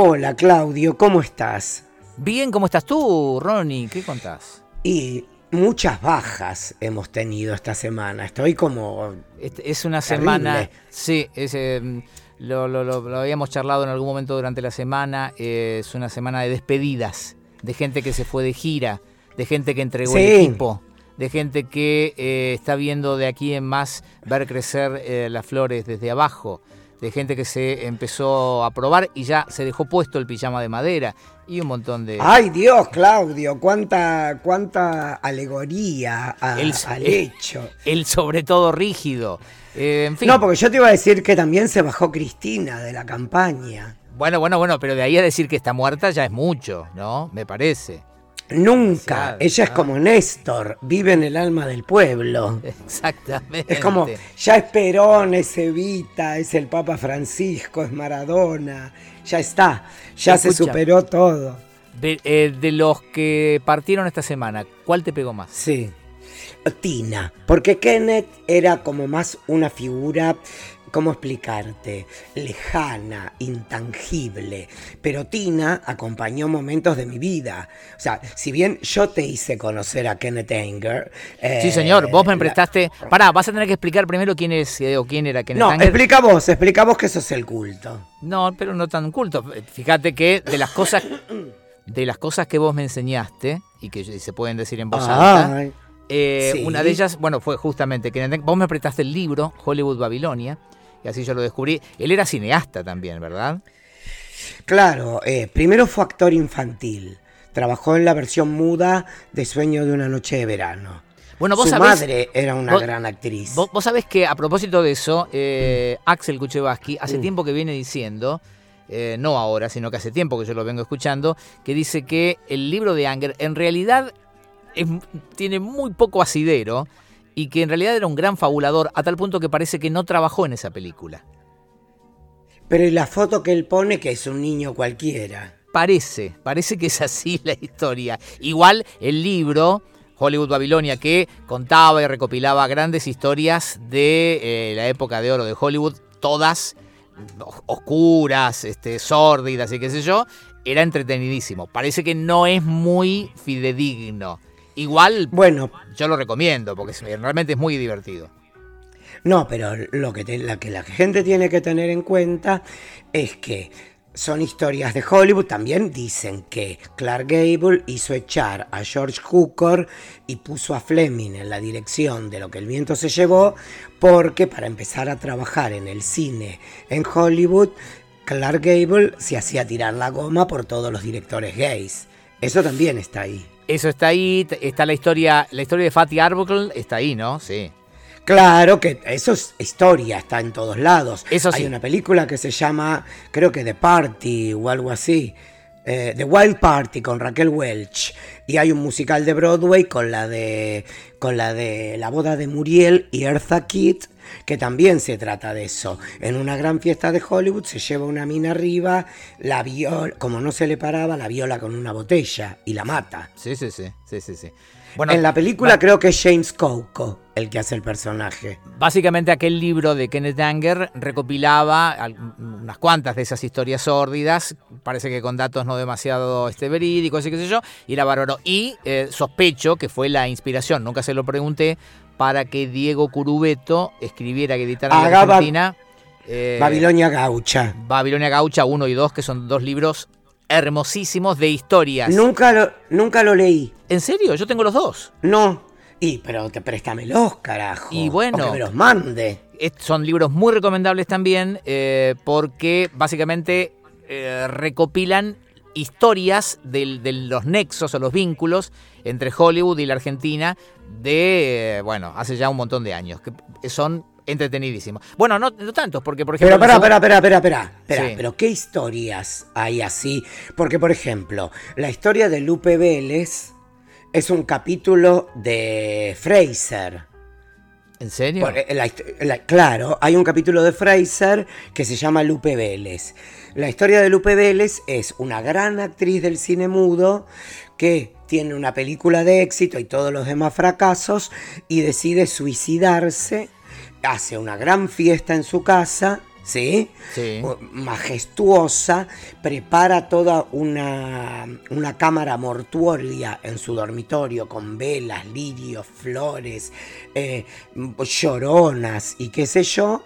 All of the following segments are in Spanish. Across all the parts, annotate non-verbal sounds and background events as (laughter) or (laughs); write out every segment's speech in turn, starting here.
Hola Claudio, ¿cómo estás? Bien, ¿cómo estás tú, Ronnie? ¿Qué contás? Y muchas bajas hemos tenido esta semana. Estoy como. Es una semana. Sí, es, em, lo, habíamos charlado en algún momento durante la semana. Eh, es una semana de despedidas, de gente que se fue de gira, de gente que entregó el equipo, de gente que eh, está viendo de aquí en más ver crecer eh, las flores desde abajo de gente que se empezó a probar y ya se dejó puesto el pijama de madera y un montón de... ¡Ay Dios, Claudio! ¡Cuánta, cuánta alegoría al hecho! El sobre todo rígido. Eh, en fin. No, porque yo te iba a decir que también se bajó Cristina de la campaña. Bueno, bueno, bueno, pero de ahí a decir que está muerta ya es mucho, ¿no? Me parece. Nunca. Ella es como Néstor, vive en el alma del pueblo. Exactamente. Es como, ya es Perón, es Evita, es el Papa Francisco, es Maradona. Ya está, ya se superó todo. Eh, de, los que partieron esta semana, ¿cuál te pegó más? Sí. Tina, porque Kenneth era como más una figura ¿cómo explicarte? Lejana, intangible. Pero Tina acompañó momentos de mi vida. O sea, si bien yo te hice conocer a Kenneth Anger. sí, señor, vos me prestaste. Pará, vas a tener que explicar primero quién es eh, o quién era Kenneth no, Anger. No, explica vos, explica vos que eso es el culto. No, pero no tan culto. Fíjate que de las cosas. De las cosas que vos me enseñaste y que se pueden decir en voz alta, eh, una de ellas, bueno, fue justamente que vos me prestaste el libro Hollywood Babilonia y así yo lo descubrí. Él era cineasta también, ¿verdad? Claro, eh, primero fue actor infantil. Trabajó en la versión muda de Sueño de una noche de verano. Bueno, vos Su madre era una gran actriz. Vos, sabés que a propósito de eso, eh, Axel Kuchevaski hace mm. tiempo que viene diciendo, eh, no ahora, sino que hace tiempo que yo lo vengo escuchando, que dice que el libro de Anger en realidad tiene muy poco asidero y que en realidad era un gran fabulador a tal punto que parece que no trabajó en esa película. Pero la foto que él pone que es un niño cualquiera. Parece, parece que es así la historia. Igual el libro, Hollywood Babilonia, que contaba y recopilaba grandes historias de eh, la época de oro de Hollywood, todas oscuras, este, sórdidas y qué sé yo, era entretenidísimo. Parece que no es muy fidedigno. Igual, bueno, yo lo recomiendo porque realmente es muy divertido. No, pero lo que, la que la gente tiene que tener en cuenta es que son historias de Hollywood. También dicen que Clark Gable hizo echar a George Hooker y puso a Fleming en la dirección de lo que el viento se llevó, porque para empezar a trabajar en el cine en Hollywood, Clark Gable se hacía tirar la goma por todos los directores gays. Eso también está ahí. Eso está ahí, está la historia, la historia de Fatty Arbuckle está ahí, ¿no? Sí. Claro que eso es historia, está en todos lados. Eso sí. Hay una película que se llama, creo que The Party o algo así. Eh, The Wild Party con Raquel Welch y hay un musical de Broadway con la de con la de la boda de Muriel y Eartha Kitt que también se trata de eso. En una gran fiesta de Hollywood se lleva una mina arriba, la viola, como no se le paraba, la viola con una botella y la mata. Sí, sí, sí, sí, sí, sí. Bueno, en la película creo que es James Coco el que hace el personaje. Básicamente aquel libro de Kenneth Anger recopilaba unas cuantas de esas historias sórdidas, parece que con datos no demasiado este, verídicos y qué sé yo, y la valoró. Y eh, sospecho que fue la inspiración, nunca se lo pregunté, para que Diego Curubeto escribiera que editara en Argentina. Eh, Babilonia Gaucha. Babilonia Gaucha 1 y 2, que son dos libros hermosísimos de historias. Nunca lo, nunca lo leí. ¿En serio? Yo tengo los dos. No. Y, pero te préstamelos, carajo. Y bueno. que me los mande. Son libros muy recomendables también, eh, porque básicamente eh, recopilan historias de, los nexos o los vínculos entre Hollywood y la Argentina de, bueno, hace ya un montón de años, que son entretenidísimos. Bueno, no, no tantos, porque por ejemplo... Pero, espera, espera, espera, espera, espera, pero ¿qué historias hay así? Porque, por ejemplo, la historia de Lupe Vélez es un capítulo de Fraser. ¿En serio? claro, hay un capítulo de Fraser que se llama Lupe Vélez. La historia de Lupe Vélez es una gran actriz del cine mudo que tiene una película de éxito y todos los demás fracasos y decide suicidarse, hace una gran fiesta en su casa ¿sí? Majestuosa, prepara toda una, una cámara mortuoria en su dormitorio con velas, lirios, flores, eh, lloronas y qué sé yo,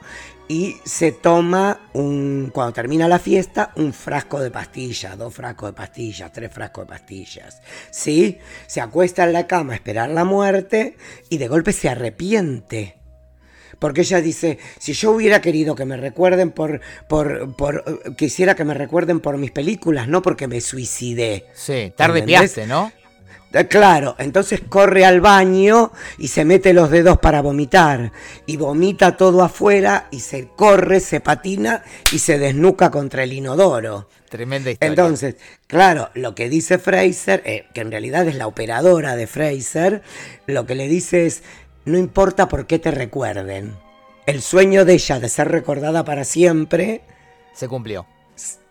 y se toma un, cuando termina la fiesta, un frasco de pastillas, dos frascos de pastillas, tres frascos de pastillas. ¿Sí? Se acuesta en la cama a esperar la muerte y de golpe se arrepiente porque ella dice, si yo hubiera querido que me recuerden por, por, por, quisiera que me recuerden por mis películas, no porque me suicidé. Sí, tarde piaste, ¿no? Eh, claro, entonces corre al baño y se mete los dedos para vomitar. Y vomita todo afuera y se corre, se patina y se desnuca contra el inodoro. Tremenda historia. Entonces, claro, lo que dice Fraser, eh, que en realidad es la operadora de Fraser, lo que le dice es, no importa por qué te recuerden. El sueño de ella de ser recordada para siempre... Se cumplió.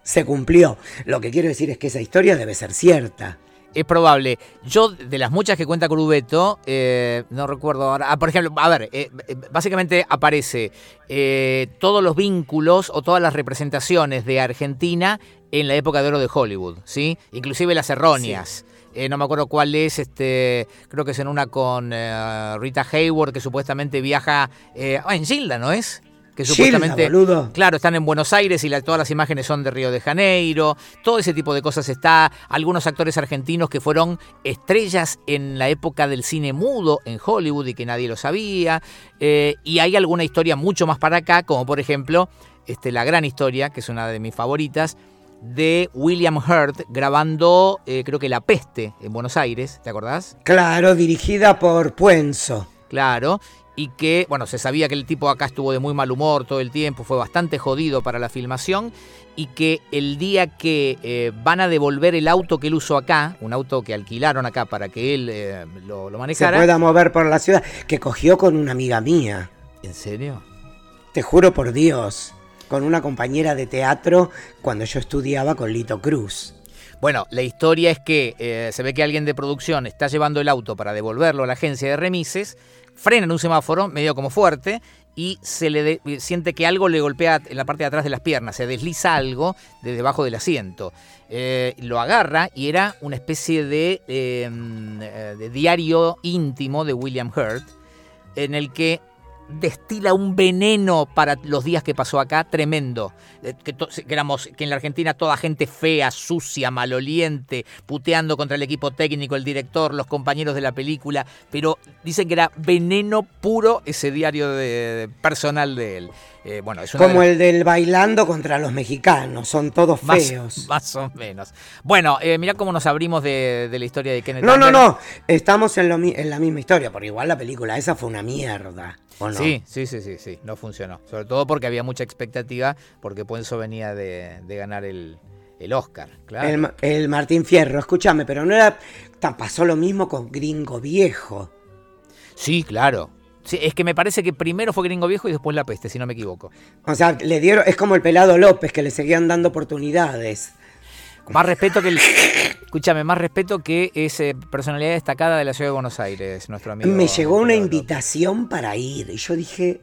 Se cumplió. Lo que quiero decir es que esa historia debe ser cierta. Es probable. Yo, de las muchas que cuenta Crubeto, eh, no recuerdo ahora. Ah, por ejemplo, a ver, eh, eh, básicamente aparece todos los vínculos o todas las representaciones de Argentina en la época de oro de Hollywood, ¿sí? Inclusive las erróneas. Eh, no me acuerdo cuál es, este, creo que es en una con eh, Rita Hayward, que supuestamente viaja eh, ah, en Gilda, ¿no es? Que supuestamente, claro, están en Buenos Aires y todas las imágenes son de Río de Janeiro, todo ese tipo de cosas está. Algunos actores argentinos que fueron estrellas en la época del cine mudo en Hollywood y que nadie lo sabía. y hay alguna historia mucho más para acá, como por ejemplo este, la gran historia, que es una de mis favoritas, de William Hurt grabando, eh, creo que La Peste en Buenos Aires, ¿te acordás? Claro, dirigida por Puenzo. Claro, y que, bueno, se sabía que el tipo acá estuvo de muy mal humor todo el tiempo, fue bastante jodido para la filmación, y que el día que eh, van a devolver el auto que él usó acá, un auto que alquilaron acá para que él eh, lo, lo, manejara. Se pueda mover por la ciudad, que cogió con una amiga mía. ¿En serio? Te juro por Dios con una compañera de teatro cuando yo estudiaba con Lito Cruz. Bueno, la historia es que eh, se ve que alguien de producción está llevando el auto para devolverlo a la agencia de remises, frena en un semáforo medio como fuerte y se le siente que algo le golpea en la parte de atrás de las piernas, se desliza algo de debajo del asiento. Eh, lo agarra y era una especie de, em, eh, de diario íntimo de William Hurt en el que destila un veneno para los días que pasó acá tremendo. Eh, que, éramos, que en la Argentina toda gente fea, sucia, maloliente, puteando contra el equipo técnico, el director, los compañeros de la película, pero dicen que era veneno puro ese diario de, personal de él. Eh, bueno, es Como el del bailando contra los mexicanos, son todos feos. Más, o menos. Bueno, eh, mirá cómo nos abrimos de, la historia de Kenneth No, no, no, estamos en, en la misma historia, porque igual la película esa fue una mierda. Sí, sí, sí, sí, sí, no funcionó. Sobre todo porque había mucha expectativa, porque Puenzo venía de, ganar el, Oscar, claro. El, Martín Fierro, escúchame, pero no era. Pasó lo mismo con Gringo Viejo. Sí, claro. Sí, es que me parece que primero fue Gringo Viejo y después La Peste, si no me equivoco. O sea, le dieron. Es como el pelado López, que le seguían dando oportunidades. Más respeto que el. (laughs) Escúchame, más respeto que esa personalidad destacada de la ciudad de Buenos Aires, nuestro amigo. Me llegó una invitación para ir y yo dije,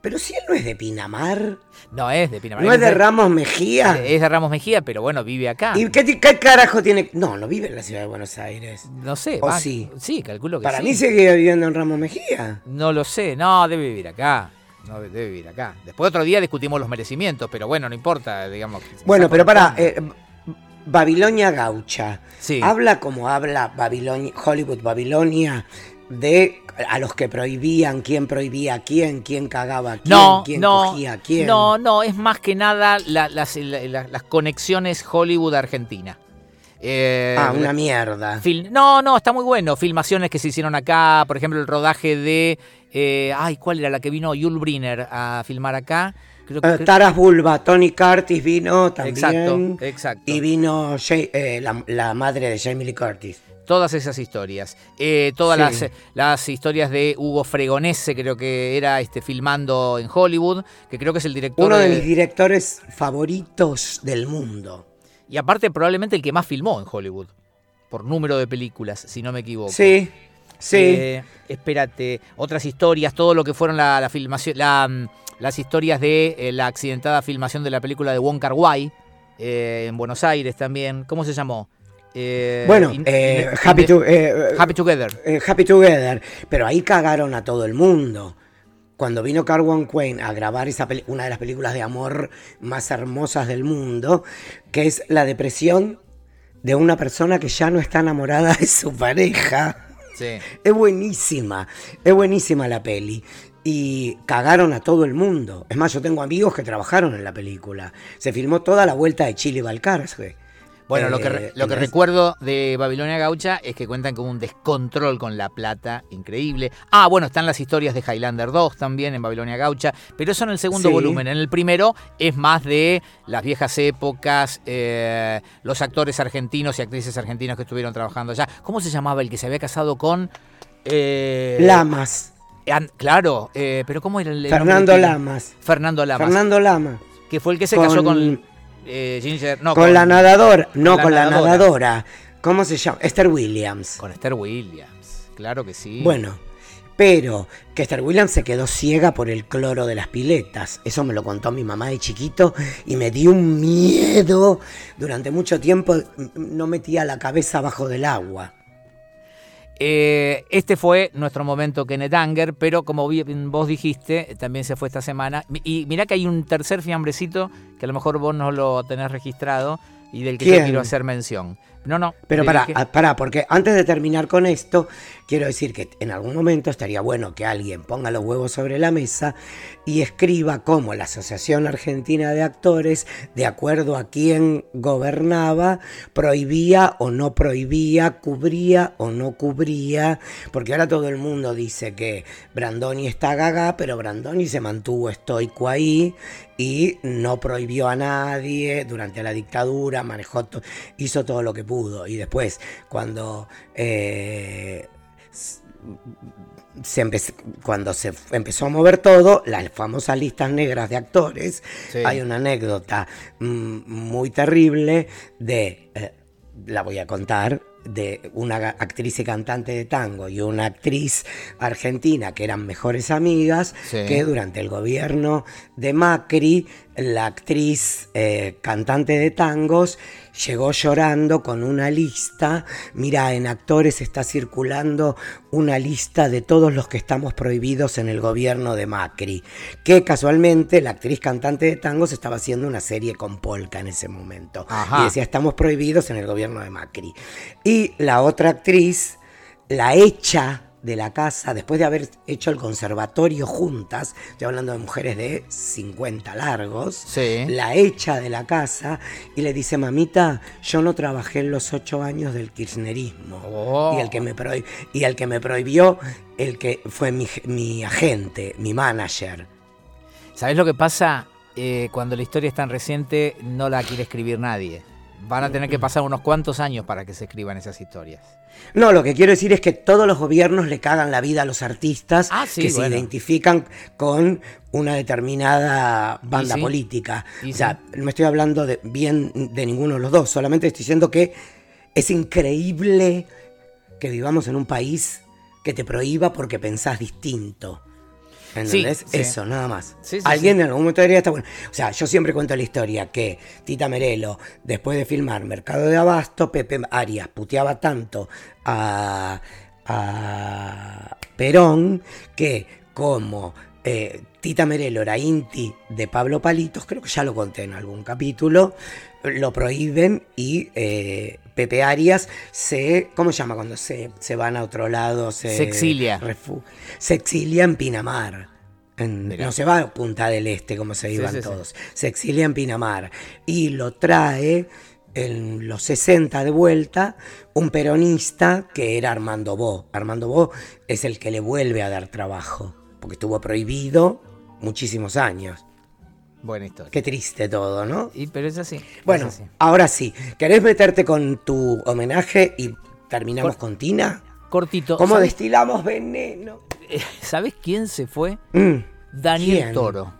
pero si él no es de Pinamar. No es de Pinamar. No es de Ramos Mejía. Es de Ramos Mejía, pero bueno, vive acá. ¿Y qué, carajo tiene? No, no vive en la ciudad de Buenos Aires. No sé. ¿O sí? Sí, calculo que Para mí sigue viviendo en Ramos Mejía. No lo sé. No, debe vivir acá. No, debe vivir acá. Después otro día discutimos los merecimientos, pero bueno, no importa, digamos. Bueno, pero para, Babilonia gaucha. Habla como habla Babilonia, Hollywood Babilonia de a los que prohibían, quién prohibía a quién, quién cagaba a quién, no, quién cogía a quién. No, no, es más que nada las, conexiones Hollywood-Argentina. Eh, ah, una mierda. no, no, está muy bueno. Filmaciones que se hicieron acá, por ejemplo, el rodaje de. Eh, ay, ¿cuál era la que vino Yul Brynner a filmar acá? Eh, Taras Bulba, Tony Curtis vino también. Exacto, exacto. Y vino eh, la, madre de Jamie Lee Curtis. Todas esas historias. Eh, todas las, las, historias de Hugo Fregonese, creo que era este, filmando en Hollywood, que creo que es el director. Uno de, mis directores favoritos del mundo. Y aparte, probablemente el que más filmó en Hollywood, por número de películas, si no me equivoco. Sí. Sí. Eh, espérate, otras historias, todo lo que fueron la, filmación, mm, las historias de eh, la accidentada filmación de la película de Wong Kar Wai en Buenos Aires también. ¿Cómo se llamó? bueno, happy, happy Together. happy Together. Pero ahí cagaron a todo el mundo cuando vino Carwan Quain a grabar esa una de las películas de amor más hermosas del mundo, que es la depresión de una persona que ya no está enamorada de su pareja. Sí. Es buenísima, es buenísima la peli. Y cagaron a todo el mundo. Es más, yo tengo amigos que trabajaron en la película. Se filmó toda la vuelta de Chile Balcarce. Bueno, lo que, eh, lo que recuerdo de Babilonia Gaucha es que cuentan con un descontrol con la plata increíble. Ah, bueno, están las historias de Highlander 2 también en Babilonia Gaucha, pero eso en el segundo volumen. En el primero es más de las viejas épocas, eh, los actores argentinos y actrices argentinas que estuvieron trabajando allá. ¿Cómo se llamaba el que se había casado con... Eh, Lamas. Claro, pero ¿cómo era el, Fernando Lamas. Fernando Lamas. Fernando Lamas. Que fue el que se casó con eh, con, la nadadora, no, con, la, nadadora. ¿Cómo se llama? Esther Williams. Con Esther Williams, claro que sí. Bueno, pero que Esther Williams se quedó ciega por el cloro de las piletas. Eso me lo contó mi mamá de chiquito y me dio un miedo. Durante mucho tiempo no metía la cabeza bajo del agua. Eh, este fue nuestro momento Kenneth Anger, pero como vos dijiste, también se fue esta semana. Y mirá que hay un tercer fiambrecito que a lo mejor vos no lo tenés registrado y del que yo quiero hacer mención. No, no. Pero para, para, porque antes de terminar con esto, quiero decir que en algún momento estaría bueno que alguien ponga los huevos sobre la mesa y escriba cómo la Asociación Argentina de Actores, de acuerdo a quién gobernaba, prohibía o no prohibía, cubría o no cubría, porque ahora todo el mundo dice que Brandoni está gaga, pero Brandoni se mantuvo estoico ahí y no prohibió a nadie durante la dictadura, manejó, hizo todo lo que pudo. Y después, cuando eh, se cuando se empezó a mover todo, las famosas listas negras de actores, hay una anécdota mm, muy terrible de, eh, la voy a contar, de una actriz y cantante de tango y una actriz argentina que eran mejores amigas, que durante el gobierno de Macri, la actriz eh, cantante de tangos llegó llorando con una lista. Mira, en actores está circulando una lista de todos los que estamos prohibidos en el gobierno de Macri. Que casualmente la actriz cantante de tangos estaba haciendo una serie con Polka en ese momento. Y decía, estamos prohibidos en el gobierno de Macri. Y la otra actriz, la hecha de la casa, después de haber hecho el conservatorio juntas, estoy hablando de mujeres de 50 largos, la echa de la casa y le dice, mamita, yo no trabajé en los ocho años del kirchnerismo. Oh. Y, el que me y el que me prohibió, el que fue mi, agente, mi manager. ¿Sabes lo que pasa? Eh, cuando la historia es tan reciente, no la quiere escribir nadie. Van a tener que pasar unos cuantos años para que se escriban esas historias. No, lo que quiero decir es que todos los gobiernos le cagan la vida a los artistas ah, que se identifican con una determinada banda política. o sea, no estoy hablando de, bien de ninguno de los dos, solamente estoy diciendo que es increíble que vivamos en un país que te prohíba porque pensás distinto. ¿Entendés? Eso, nada más. Alguien en algún momento diría está bueno. O sea, yo siempre cuento la historia que Tita Merelo, después de filmar Mercado de Abasto, Pepe Arias puteaba tanto a, Perón que como eh, Tita Merelo era inti de Pablo Palitos, creo que ya lo conté en algún capítulo, lo prohíben y eh, Pepe Arias se, ¿cómo se llama cuando se, se van a otro lado? Se, exilia. Se exilia en Pinamar. no se va a Punta del Este como se iban todos. Se exilia en Pinamar. Y lo trae en los 60 de vuelta un peronista que era Armando Bo. Armando Bo es el que le vuelve a dar trabajo, porque estuvo prohibido muchísimos años. Buena historia. Qué triste todo, ¿no? Y, pero es así. Bueno, ahora sí. ¿Querés meterte con tu homenaje y terminamos con Tina? Cortito. ¿Cómo destilamos veneno? Eh, ¿Sabes quién se fue? Mm. Daniel Toro.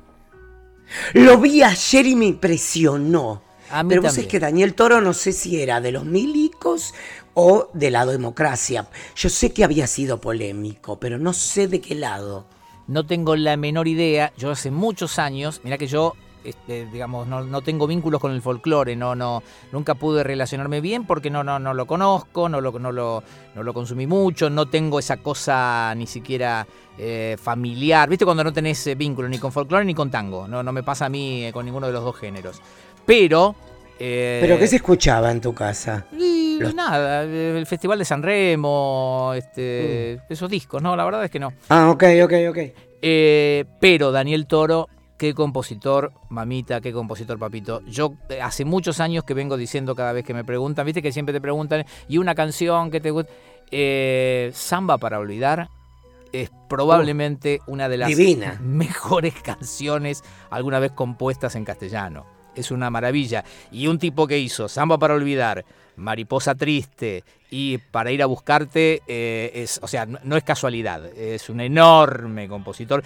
Lo vi ayer y me impresionó. Pero vos es que Daniel Toro no sé si era de los milicos o de la democracia. Yo sé que había sido polémico, pero no sé de qué lado. No tengo la menor idea. Yo hace muchos años, mira que yo este, digamos, no, tengo vínculos con el folclore, no, no, nunca pude relacionarme bien porque no, no, no lo conozco, no lo, no, lo, no lo consumí mucho, no tengo esa cosa ni siquiera eh, familiar. ¿Viste cuando no tenés eh, vínculo ni con folclore ni con tango? No, no me pasa a mí eh, con ninguno de los dos géneros. Pero ¿Pero qué se escuchaba en tu casa? Nada, el Festival de San Remo, este, mm. esos discos, no, la verdad es que no. Ah, ok, ok, ok. pero Daniel Toro qué compositor, mamita, qué compositor, papito. Yo eh, hace muchos años que vengo diciendo cada vez que me preguntan, viste que siempre te preguntan, ¿y una canción que te gusta? Eh, Samba para olvidar es probablemente una de las mejores (laughs) canciones alguna vez compuestas en castellano. Es una maravilla. Y un tipo que hizo Samba para olvidar, Mariposa Triste y Para ir a buscarte, eh, es, o sea, no, es casualidad, es un enorme compositor.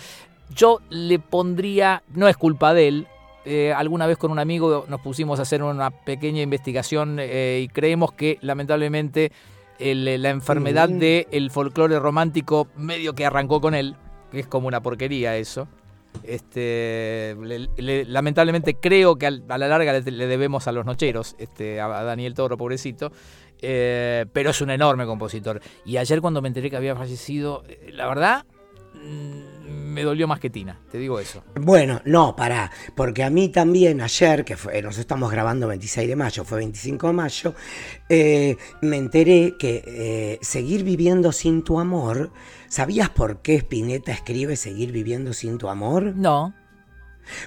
Yo le pondría, no es culpa de él, eh, alguna vez con un amigo nos pusimos a hacer una pequeña investigación eh, y creemos que lamentablemente la enfermedad mm. del folclore romántico medio que arrancó con él, que es como una porquería eso. Este, lamentablemente creo que a la larga le, debemos a los nocheros, este, a, Daniel Toro, pobrecito, eh, pero es un enorme compositor. Y ayer cuando me enteré que había fallecido, la verdad... Mm, me dolió más que Tina, te digo eso. Bueno, no, pará, porque a mí también ayer, que fue, nos estamos grabando 26 de mayo, fue 25 de mayo, eh, me enteré que eh, Seguir viviendo sin tu amor, ¿sabías por qué Spinetta escribe Seguir viviendo sin tu amor? No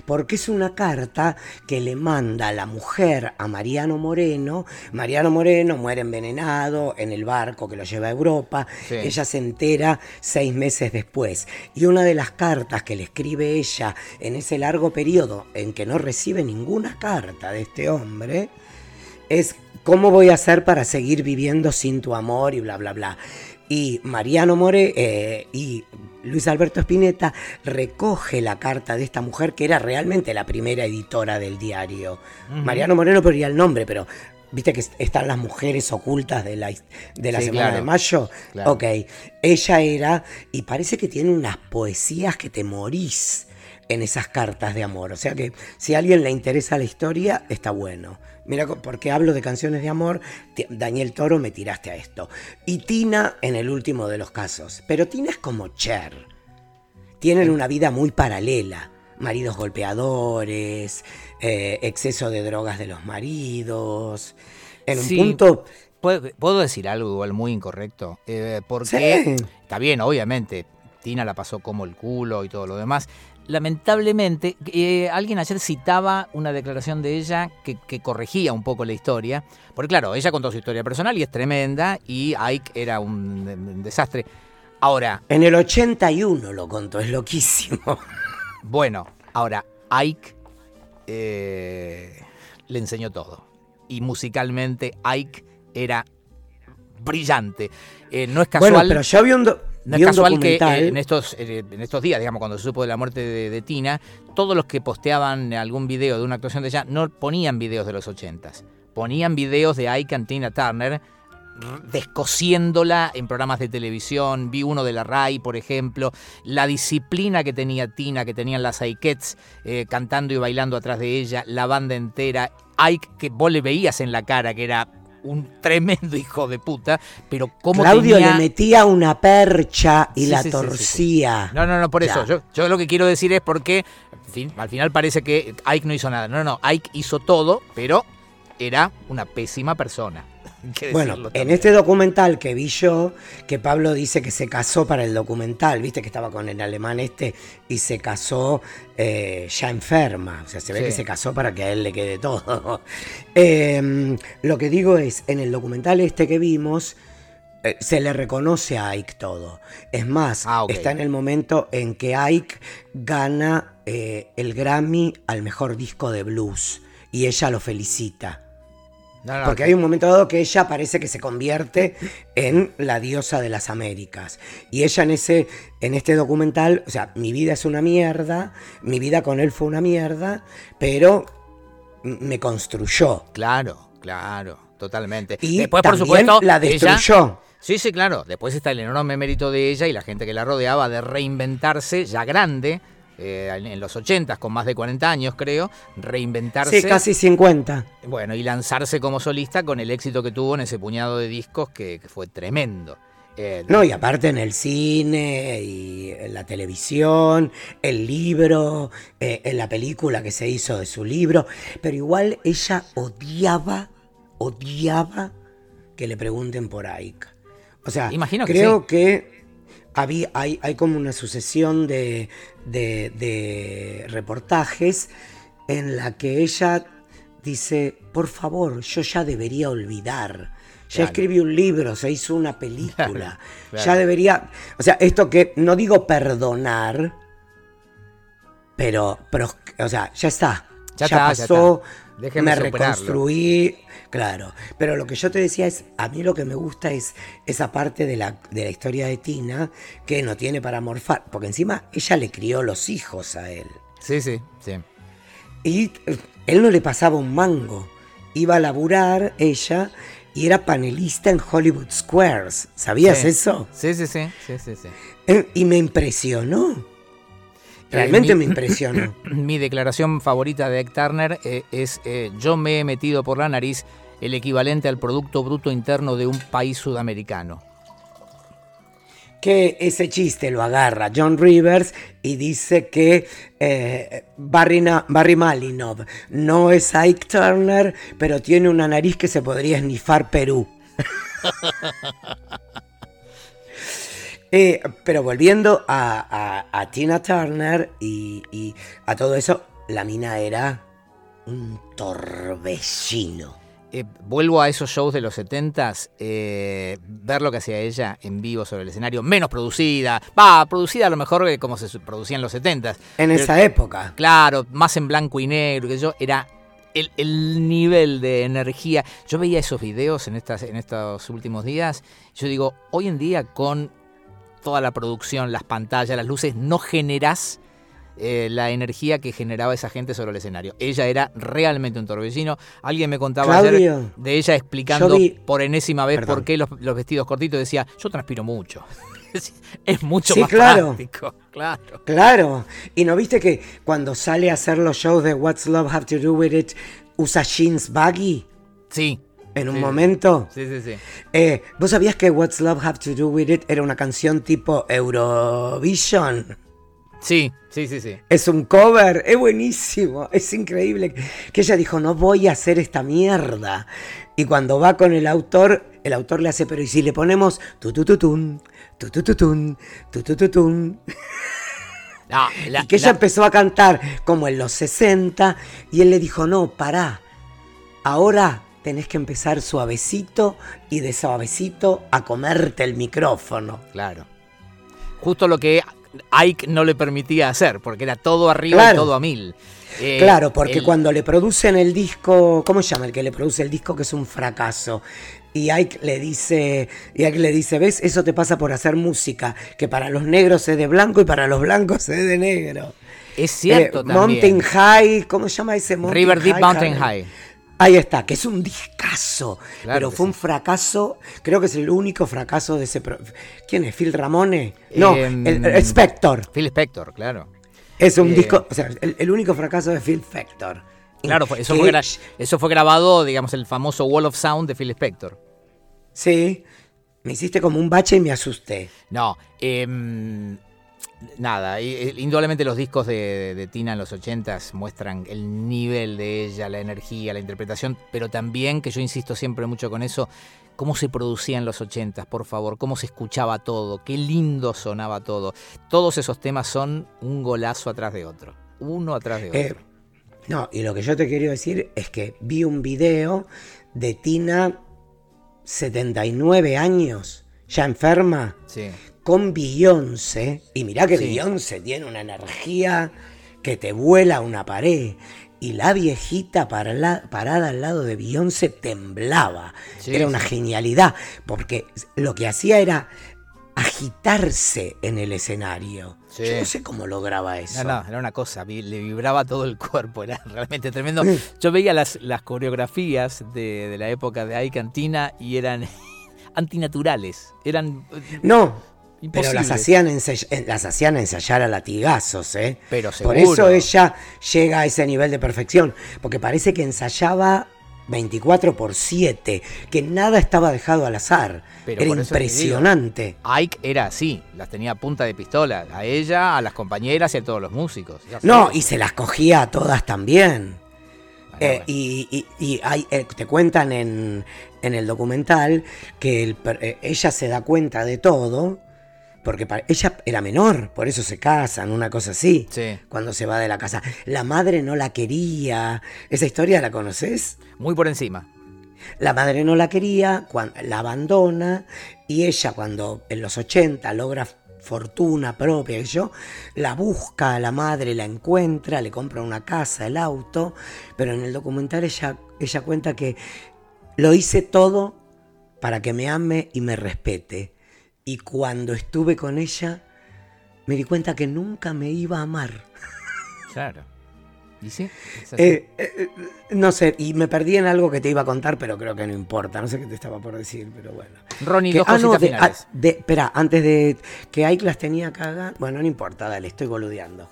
porque es una carta que le manda la mujer a Mariano Moreno. Mariano Moreno muere envenenado en el barco que lo lleva a Europa. Ella se entera seis meses después. Y una de las cartas que le escribe ella en ese largo periodo en que no recibe ninguna carta de este hombre es ¿cómo voy a hacer para seguir viviendo sin tu amor? y bla, bla, bla y Mariano More eh, y Luis Alberto Spinetta recoge la carta de esta mujer que era realmente la primera editora del diario. Mariano Moreno ponía el nombre, pero viste que están las mujeres ocultas de la, de la semana de mayo. Ok, ella era, y parece que tiene unas poesías que te morís en esas cartas de amor. O sea que si a alguien le interesa la historia, está bueno. Mira, porque hablo de canciones de amor, Daniel Toro me tiraste a esto. Y Tina en el último de los casos. Pero Tina es como Cher. Tienen una vida muy paralela. Maridos golpeadores, eh, exceso de drogas de los maridos. En un punto... ¿Puedo, decir algo igual muy incorrecto? Eh, porque está bien, obviamente, Tina la pasó como el culo y todo lo demás lamentablemente, eh, alguien ayer citaba una declaración de ella que, corregía un poco la historia, porque claro, ella contó su historia personal y es tremenda, y Ike era un, desastre. Ahora... En el 81 lo contó, es loquísimo. (laughs) Bueno, ahora, Ike eh, le enseñó todo. Y musicalmente Ike era brillante. Eh, no es casual... Bueno, pero yo vi un... No es casual que eh, en estos, eh, en estos días, digamos, cuando se supo de la muerte de, Tina, todos los que posteaban algún video de una actuación de ella no ponían videos de los ochentas, ponían videos de Ike and Tina Turner descosiéndola en programas de televisión, vi uno de la RAI, por ejemplo, la disciplina que tenía Tina, que tenían las Aikets eh, cantando y bailando atrás de ella, la banda entera, Ike que vos le veías en la cara que era un tremendo hijo de puta, pero como Claudio le metía una percha y la torcía. no, no, no, por eso. Yo, yo, lo que quiero decir es porque al final parece que Ike no hizo nada. No, no, Ike hizo todo, pero era una pésima persona. (laughs) Bueno, en este documental que vi yo, que Pablo dice que se casó para el documental, viste que estaba con el alemán este y se casó eh, ya enferma, o sea, se ve que se casó para que a él le quede todo. (laughs) Em, lo que digo es, en el documental este que vimos, eh, se le reconoce a Ike todo. Es más, ah, está en el momento en que Ike gana eh, el Grammy al mejor disco de blues y ella lo felicita. Porque hay un momento dado que ella parece que se convierte en la diosa de las Américas. Y ella en ese, en este documental, o sea, mi vida es una mierda, mi vida con él fue una mierda, pero me construyó. Claro, claro, totalmente. Y después, por supuesto, la destruyó. sí, sí, claro. Después está el enorme mérito de ella y la gente que la rodeaba de reinventarse ya grande eh, en los 80 con más de 40 años creo, reinventarse. Sí, casi 50. Bueno, y lanzarse como solista con el éxito que tuvo en ese puñado de discos que, fue tremendo. Eh, no, y aparte en el cine y en la televisión, el libro, eh, en la película que se hizo de su libro, pero igual ella odiaba, odiaba que le pregunten por Ike. O sea, Imagino creo que hay, hay como una sucesión de, reportajes en la que ella dice, por favor, yo ya debería olvidar. Ya escribí un libro, se hizo una película. Ya debería. O sea, esto que no digo perdonar, pero, pero o sea, ya está. Ya, pasó. me reconstruí. Claro, pero lo que yo te decía es, a mí lo que me gusta es esa parte de la, de la historia de Tina que no tiene para morfar, porque encima ella le crió los hijos a él. Sí, sí, sí. Y eh, él no le pasaba un mango, iba a laburar ella y era panelista en Hollywood Squares, ¿sabías eso? Sí, sí, sí, sí, sí, sí. Eh, y me impresionó. Realmente me impresionó. (clears throat) Mi declaración favorita de Ed Turner eh, es yo me he metido por la nariz el equivalente al Producto Bruto Interno de un país sudamericano. Que ese chiste lo agarra John Rivers y dice que eh, Barry, Barry Malinov no es Ike Turner, pero tiene una nariz que se podría esnifar Perú. (laughs) Eh, pero volviendo a, Tina Turner y, y, a todo eso, la mina era un torbellino. Eh, vuelvo a esos shows de los 70s, eh, ver lo que hacía ella en vivo sobre el escenario, menos producida, va, producida a lo mejor como se producía en los 70s. En esa época. Claro, más en blanco y negro, que yo, era el, nivel de energía. Yo veía esos videos en, estas, en estos últimos días, yo digo, hoy en día con toda la producción, las pantallas, las luces, no generás eh, la energía que generaba esa gente sobre el escenario. Ella era realmente un torbellino. Alguien me contaba ayer de ella explicando por enésima vez por qué los, vestidos cortitos. Decía, yo transpiro mucho. (laughs) es mucho más claro. práctico. Claro. Claro. Y no viste que cuando sale a hacer los shows de What's Love Have to Do With It, usa jeans baggy. Sí. En un momento. Sí, sí, sí. Eh, ¿Vos sabías que What's Love Have to Do With It era una canción tipo Eurovision? Sí, sí, sí, sí. Es un cover, es buenísimo, es increíble. Que ella dijo, no voy a hacer esta mierda. Y cuando va con el autor, el autor le hace, pero ¿y si le ponemos tutututun, tutututun, tutututun? No, (laughs) y que ella empezó a cantar como en los 60 y él le dijo, no, pará, ahora tenés que empezar suavecito y de suavecito a comerte el micrófono. Claro. Justo lo que Ike no le permitía hacer, porque era todo arriba y todo a mil. Eh, claro, porque cuando le producen el disco, ¿cómo se llama el que le produce el disco que es un fracaso? Y Ike le dice, y Ike le dice, ¿ves? Eso te pasa por hacer música, que para los negros es de blanco y para los blancos es de negro. Es cierto eh, Mountain High, ¿cómo se llama ese Mountain River Deep Mountain High. Ahí está, que es un discazo. pero fue un fracaso, creo que es el único fracaso de ese. ¿Quién es? ¿Phil Ramone? No, el, em, Spector. Phil Spector, claro. Es un eh, disco, o sea, el, único fracaso de Phil Spector. Claro, eso fue, eso fue grabado, digamos, el famoso Wall of Sound de Phil Spector. Sí, me hiciste como un bache y me asusté. No, eh, nada, indudablemente los discos de, Tina en los 80 muestran el nivel de ella, la energía, la interpretación, pero también, que yo insisto siempre mucho con eso, cómo se producía en los 80 por favor, cómo se escuchaba todo, qué lindo sonaba todo. Todos esos temas son un golazo atrás de otro, uno atrás de eh, otro. no, y lo que yo te quería decir es que vi un video de Tina, 79 años, ya enferma, sí con Beyoncé. Y mirá que Beyoncé tiene una energía que te vuela una pared. Y la viejita parada al lado de Beyoncé temblaba. era una genialidad, porque lo que hacía era agitarse en el escenario. Yo no sé cómo lograba eso. No, no, era una cosa, le vibraba todo el cuerpo, era (laughs) realmente tremendo. Yo veía las, las coreografías de, la época de Ay Cantina y eran (laughs) antinaturales, eran... No, pero las hacían, las hacían ensayar a latigazos, ¿eh? Pero Por eso ella llega a ese nivel de perfección, porque parece que ensayaba 24 por 7, que nada estaba dejado al azar. era impresionante. Ike era así, las tenía a punta de pistola, a ella, a las compañeras y a todos los músicos. No, y se las cogía a todas también. Eh, y, eh, te cuentan en, el documental que eh, ella se da cuenta de todo porque ella era menor, por eso se casan, una cosa así, cuando se va de la casa. La madre no la quería. ¿Esa historia la conoces? Muy por encima. La madre no la quería, la abandona y ella cuando en los 80 logra fortuna propia y yo, la busca a la madre, la encuentra, le compra una casa, el auto, pero en el documental ella, ella cuenta que lo hice todo para que me ame y me respete y cuando estuve con ella, me di cuenta que nunca me iba a amar. (laughs) Claro. ¿Y sí? Eh, eh, no sé, y me perdí en algo que te iba a contar, pero creo que no importa. No sé qué te estaba por decir, pero bueno. Ronnie, dos ah, finales. Ah, espera, antes de que Ike las tenía acá, bueno, no importa, dale, estoy boludeando.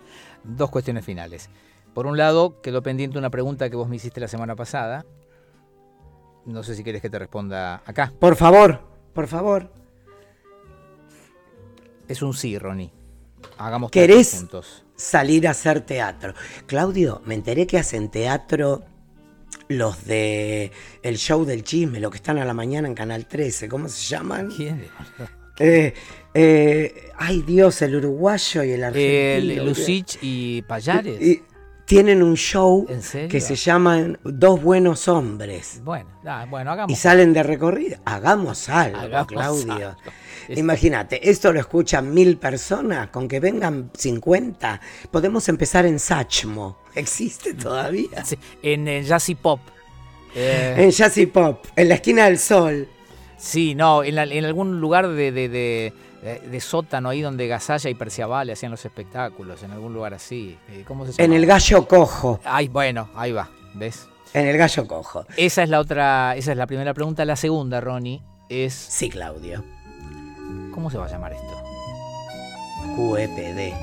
(laughs) dos cuestiones finales. Por un lado, quedó pendiente una pregunta que vos me hiciste la semana pasada. No sé si quieres que te responda acá. Por favor, por favor. Es un sí, Ronnie. Hagamos ¿Querés juntos. salir a hacer teatro? Claudio, me enteré que hacen teatro los de el show del chisme, los que están a la mañana en Canal 13, ¿cómo se llaman? ¿Quién? Eh, eh, ay Dios, el uruguayo y el argentino. El Lucich y Payares. Tienen un show que se llaman Dos Buenos Hombres. Bueno, bueno, hagamos. Y salen de recorrido. Hagamos algo, Claudio. (laughs) Imagínate, esto lo escuchan mil personas, con que vengan 50, podemos empezar en Sachmo. ¿Existe todavía? en, en Jazzy Pop. Eh, en Jazzy Pop, en la esquina del sol. Sí, no, en, algún lugar de, de, sótano ahí donde Gasalla y Perciabale hacían los espectáculos, en algún lugar así. Eh, ¿Cómo se llama? En el Gallo Cojo. Ay, bueno, ahí va, ¿ves? En el Gallo Cojo. Esa es la otra, esa es la primera pregunta. La segunda, Ronnie, es... Sí, Claudio. ¿Cómo se va a llamar esto? QEPD.